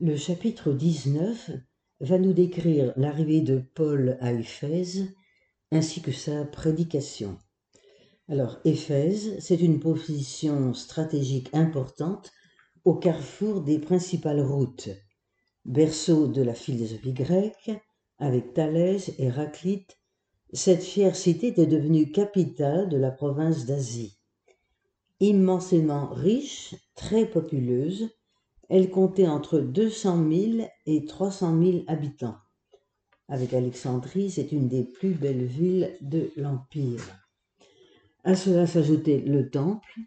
Le chapitre 19 va nous décrire l'arrivée de Paul à Éphèse ainsi que sa prédication. Alors, Éphèse, c'est une position stratégique importante au carrefour des principales routes, berceau de la philosophie grecque, avec Thalès Héraclite, cette fière cité était devenue capitale de la province d'Asie. Immensément riche, très populeuse, elle comptait entre 200 000 et 300 000 habitants. Avec Alexandrie, c'est une des plus belles villes de l'Empire. À cela s'ajoutait le Temple,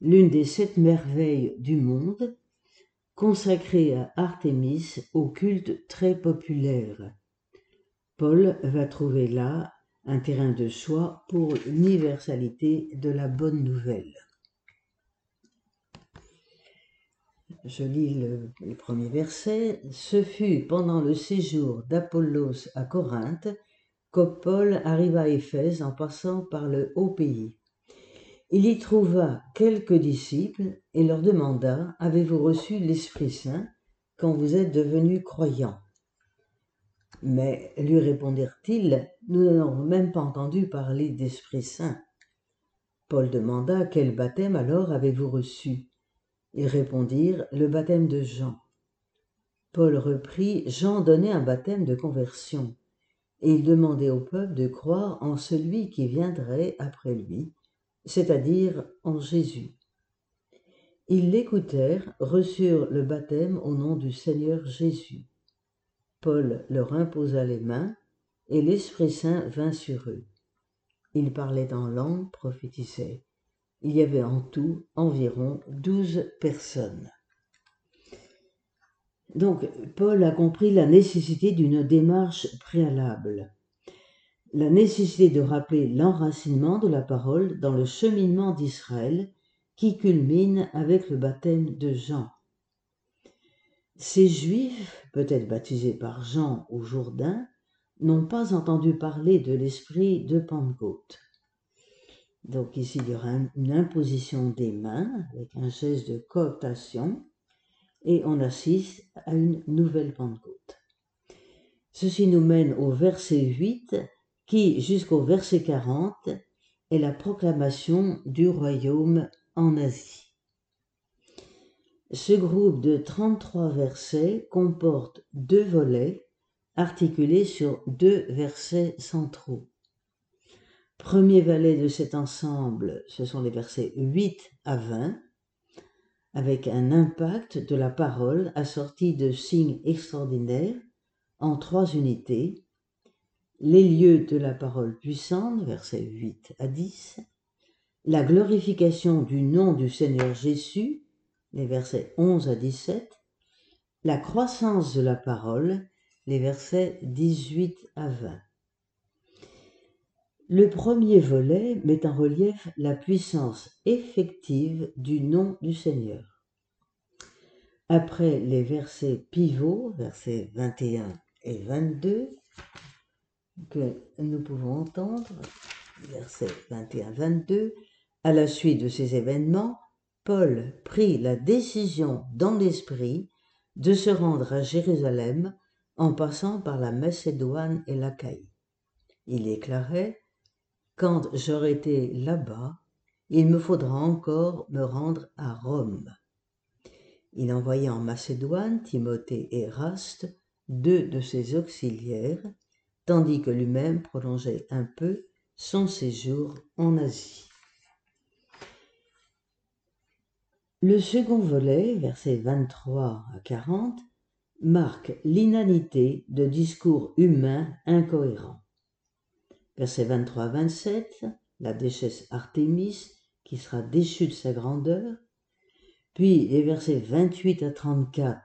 l'une des sept merveilles du monde, consacrée à Artémis au culte très populaire. Paul va trouver là un terrain de choix pour l'universalité de la bonne nouvelle. Je lis le, premier verset. Ce fut pendant le séjour d'Apollos à Corinthe que Paul arriva à Éphèse en passant par le haut pays. Il y trouva quelques disciples et leur demanda Avez-vous reçu l'Esprit Saint quand vous êtes devenus croyants Mais lui répondirent-ils Nous n'avons même pas entendu parler d'Esprit Saint. Paul demanda Quel baptême alors avez-vous reçu? Ils répondirent Le baptême de Jean. Paul reprit Jean donnait un baptême de conversion, et il demandait au peuple de croire en celui qui viendrait après lui, c'est-à-dire en Jésus. Ils l'écoutèrent, reçurent le baptême au nom du Seigneur Jésus. Paul leur imposa les mains, et l'Esprit Saint vint sur eux. Ils parlaient en langue, prophétisaient. Il y avait en tout environ douze personnes. Donc, Paul a compris la nécessité d'une démarche préalable, la nécessité de rappeler l'enracinement de la parole dans le cheminement d'Israël qui culmine avec le baptême de Jean. Ces Juifs, peut-être baptisés par Jean au Jourdain, n'ont pas entendu parler de l'esprit de Pentecôte. Donc ici, il y aura une imposition des mains avec un geste de cooptation et on assiste à une nouvelle Pentecôte. Ceci nous mène au verset 8 qui, jusqu'au verset 40, est la proclamation du royaume en Asie. Ce groupe de 33 versets comporte deux volets articulés sur deux versets centraux. Premier valet de cet ensemble, ce sont les versets 8 à 20, avec un impact de la parole assorti de signes extraordinaires en trois unités, les lieux de la parole puissante, versets 8 à 10, la glorification du nom du Seigneur Jésus, les versets 11 à 17, la croissance de la parole, les versets 18 à 20. Le premier volet met en relief la puissance effective du nom du Seigneur. Après les versets pivots, versets 21 et 22, que nous pouvons entendre, versets 21-22, à la suite de ces événements, Paul prit la décision dans l'esprit de se rendre à Jérusalem en passant par la Macédoine et l'Achaïe. Il déclarait quand j'aurai été là-bas, il me faudra encore me rendre à Rome. Il envoya en Macédoine Timothée et Eraste, deux de ses auxiliaires, tandis que lui-même prolongeait un peu son séjour en Asie. Le second volet, versets 23 à 40, marque l'inanité de discours humains incohérents. Verset 23-27, la déchesse Artémis qui sera déchue de sa grandeur. Puis les versets 28 à 34,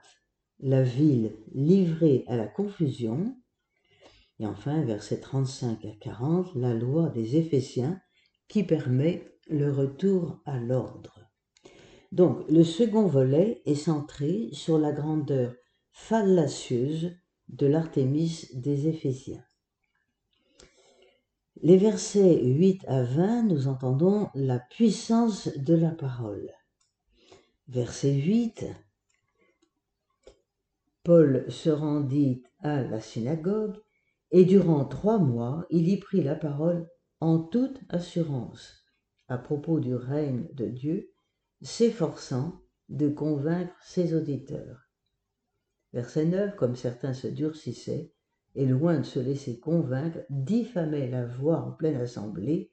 la ville livrée à la confusion. Et enfin, versets 35 à 40, la loi des Éphésiens qui permet le retour à l'ordre. Donc, le second volet est centré sur la grandeur fallacieuse de l'Artémis des Éphésiens. Les versets 8 à 20, nous entendons la puissance de la parole. Verset 8. Paul se rendit à la synagogue et durant trois mois il y prit la parole en toute assurance à propos du règne de Dieu, s'efforçant de convaincre ses auditeurs. Verset 9, comme certains se durcissaient, et loin de se laisser convaincre, diffamaient la voix en pleine assemblée,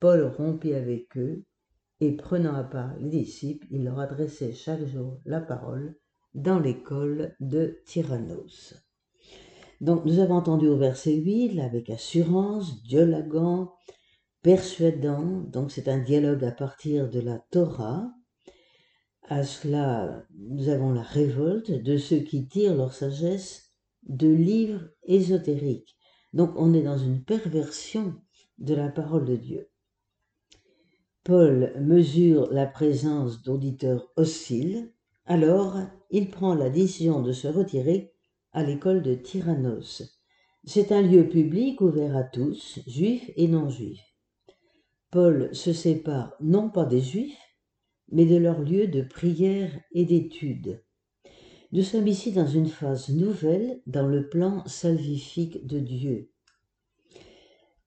Paul rompit avec eux, et prenant à part les disciples, il leur adressait chaque jour la parole dans l'école de Tyrannos. Donc nous avons entendu au verset 8, avec assurance, dialoguant, persuadant, donc c'est un dialogue à partir de la Torah, à cela, nous avons la révolte de ceux qui tirent leur sagesse de livres ésotériques. Donc on est dans une perversion de la parole de Dieu. Paul mesure la présence d'auditeurs hostiles, alors il prend la décision de se retirer à l'école de Tyrannos. C'est un lieu public ouvert à tous, juifs et non-juifs. Paul se sépare non pas des juifs, mais de leur lieu de prière et d'étude. Nous sommes ici dans une phase nouvelle dans le plan salvifique de Dieu.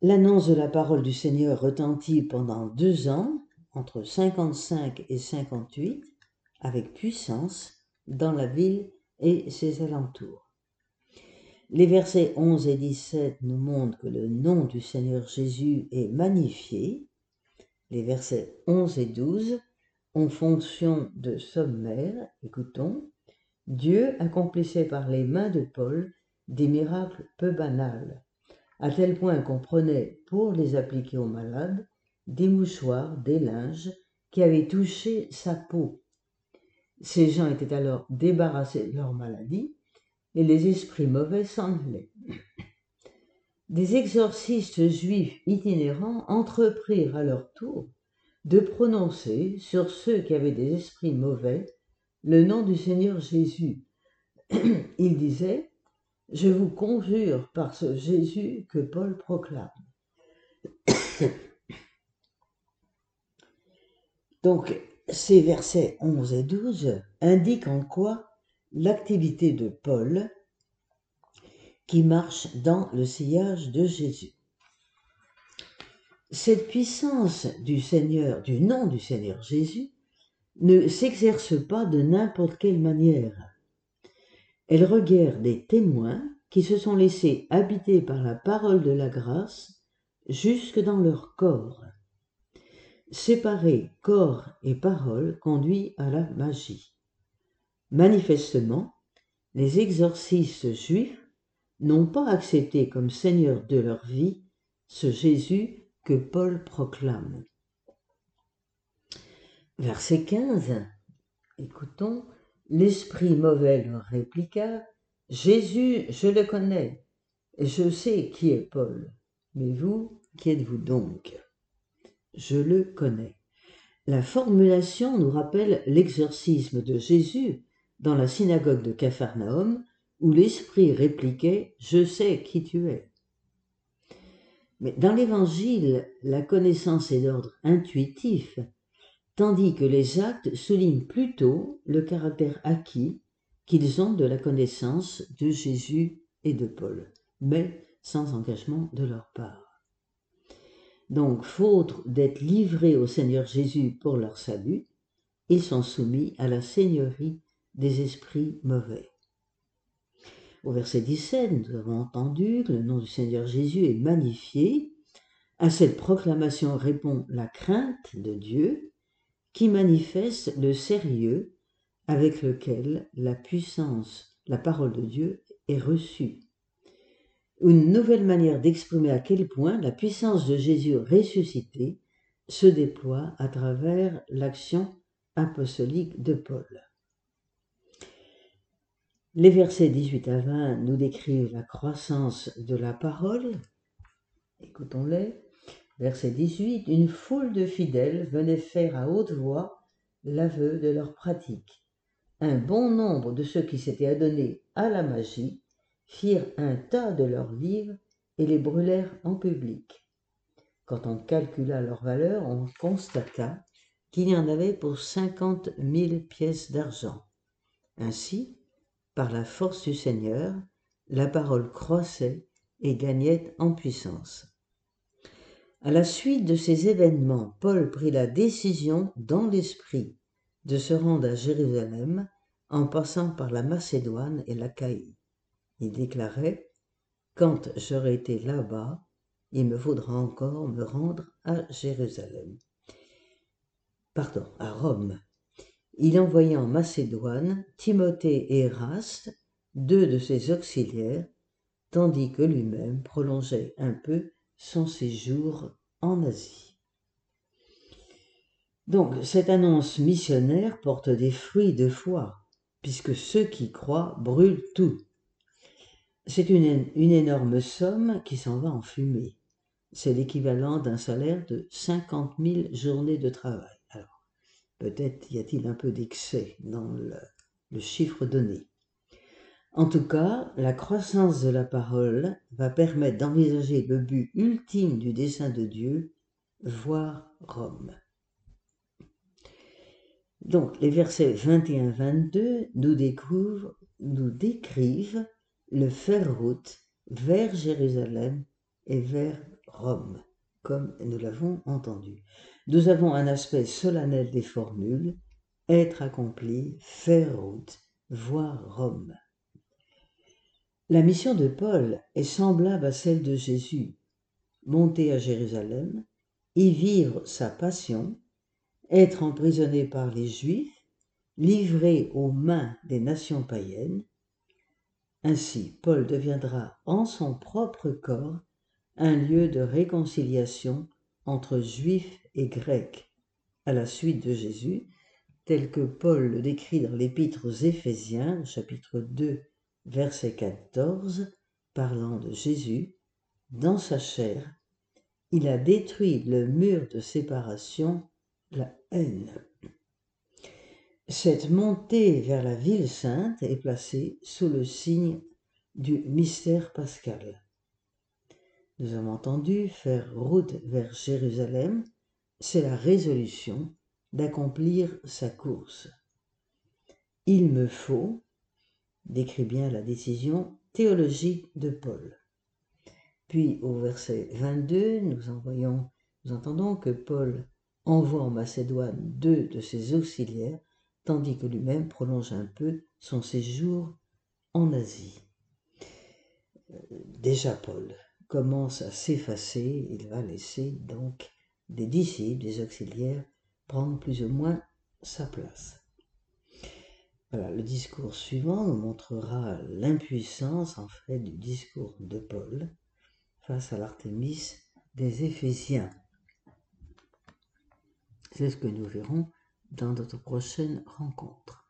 L'annonce de la parole du Seigneur retentit pendant deux ans, entre 55 et 58, avec puissance, dans la ville et ses alentours. Les versets 11 et 17 nous montrent que le nom du Seigneur Jésus est magnifié. Les versets 11 et 12 en fonction de sommaire, écoutons, Dieu accomplissait par les mains de Paul des miracles peu banals, à tel point qu'on prenait, pour les appliquer aux malades, des mouchoirs, des linges qui avaient touché sa peau. Ces gens étaient alors débarrassés de leur maladie et les esprits mauvais s'en allaient. Des exorcistes juifs itinérants entreprirent à leur tour de prononcer sur ceux qui avaient des esprits mauvais le nom du Seigneur Jésus. Il disait, Je vous conjure par ce Jésus que Paul proclame. Donc, ces versets 11 et 12 indiquent en quoi l'activité de Paul qui marche dans le sillage de Jésus. Cette puissance du Seigneur, du nom du Seigneur Jésus, ne s'exerce pas de n'importe quelle manière. Elle requiert des témoins qui se sont laissés habiter par la parole de la grâce jusque dans leur corps. Séparer corps et parole conduit à la magie. Manifestement, les exorcistes juifs n'ont pas accepté comme Seigneur de leur vie ce Jésus que Paul proclame. Verset 15. Écoutons. L'esprit mauvais répliqua Jésus, je le connais, et je sais qui est Paul. Mais vous, qui êtes-vous donc? Je le connais. La formulation nous rappelle l'exorcisme de Jésus dans la synagogue de Capharnaüm, où l'esprit répliquait Je sais qui tu es. Mais dans l'Évangile, la connaissance est d'ordre intuitif, tandis que les actes soulignent plutôt le caractère acquis qu'ils ont de la connaissance de Jésus et de Paul, mais sans engagement de leur part. Donc, faute d'être livrés au Seigneur Jésus pour leur salut, ils sont soumis à la seigneurie des esprits mauvais. Au verset 17, nous avons entendu que le nom du Seigneur Jésus est magnifié. À cette proclamation répond la crainte de Dieu qui manifeste le sérieux avec lequel la puissance, la parole de Dieu est reçue. Une nouvelle manière d'exprimer à quel point la puissance de Jésus ressuscité se déploie à travers l'action apostolique de Paul. Les versets 18 à 20 nous décrivent la croissance de la parole. Écoutons-les. Verset 18. Une foule de fidèles venait faire à haute voix l'aveu de leur pratique. Un bon nombre de ceux qui s'étaient adonnés à la magie firent un tas de leurs livres et les brûlèrent en public. Quand on calcula leur valeur, on constata qu'il y en avait pour cinquante mille pièces d'argent. Ainsi, par la force du Seigneur, la parole croissait et gagnait en puissance. À la suite de ces événements, Paul prit la décision dans l'esprit de se rendre à Jérusalem en passant par la Macédoine et la Caïe. Il déclarait Quand j'aurai été là-bas, il me faudra encore me rendre à Jérusalem. Pardon, à Rome. Il envoya en Macédoine Timothée et Eraste, deux de ses auxiliaires, tandis que lui-même prolongeait un peu son séjour en Asie. Donc, cette annonce missionnaire porte des fruits de foi, puisque ceux qui croient brûlent tout. C'est une, énorme somme qui s'en va en fumée. C'est l'équivalent d'un salaire de 50 000 journées de travail. Alors, peut-être y a-t-il un peu d'excès dans le chiffre donné. En tout cas, la croissance de la parole va permettre d'envisager le but ultime du dessein de Dieu, voir Rome. Donc, les versets 21-22 nous, découvrent, nous décrivent le faire route vers Jérusalem et vers Rome, comme nous l'avons entendu. Nous avons un aspect solennel des formules, être accompli, faire route, voir Rome. La mission de Paul est semblable à celle de Jésus. Monter à Jérusalem, y vivre sa passion, être emprisonné par les Juifs, livré aux mains des nations païennes. Ainsi, Paul deviendra en son propre corps un lieu de réconciliation entre Juifs et Grecs, à la suite de Jésus, tel que Paul le décrit dans l'Épître aux Éphésiens, chapitre 2, verset 14, parlant de Jésus, dans sa chair, il a détruit le mur de séparation, la haine. Cette montée vers la ville sainte est placée sous le signe du mystère pascal. Nous avons entendu faire route vers Jérusalem, c'est la résolution d'accomplir sa course. Il me faut, décrit bien la décision théologique de Paul. Puis au verset 22, nous, nous entendons que Paul envoie en Macédoine deux de ses auxiliaires, tandis que lui-même prolonge un peu son séjour en Asie. Euh, déjà Paul commence à s'effacer, il va laisser donc des disciples, des auxiliaires, prendre plus ou moins sa place le discours suivant nous montrera l'impuissance en fait du discours de Paul face à l'Artémis des Éphésiens. C'est ce que nous verrons dans notre prochaine rencontre.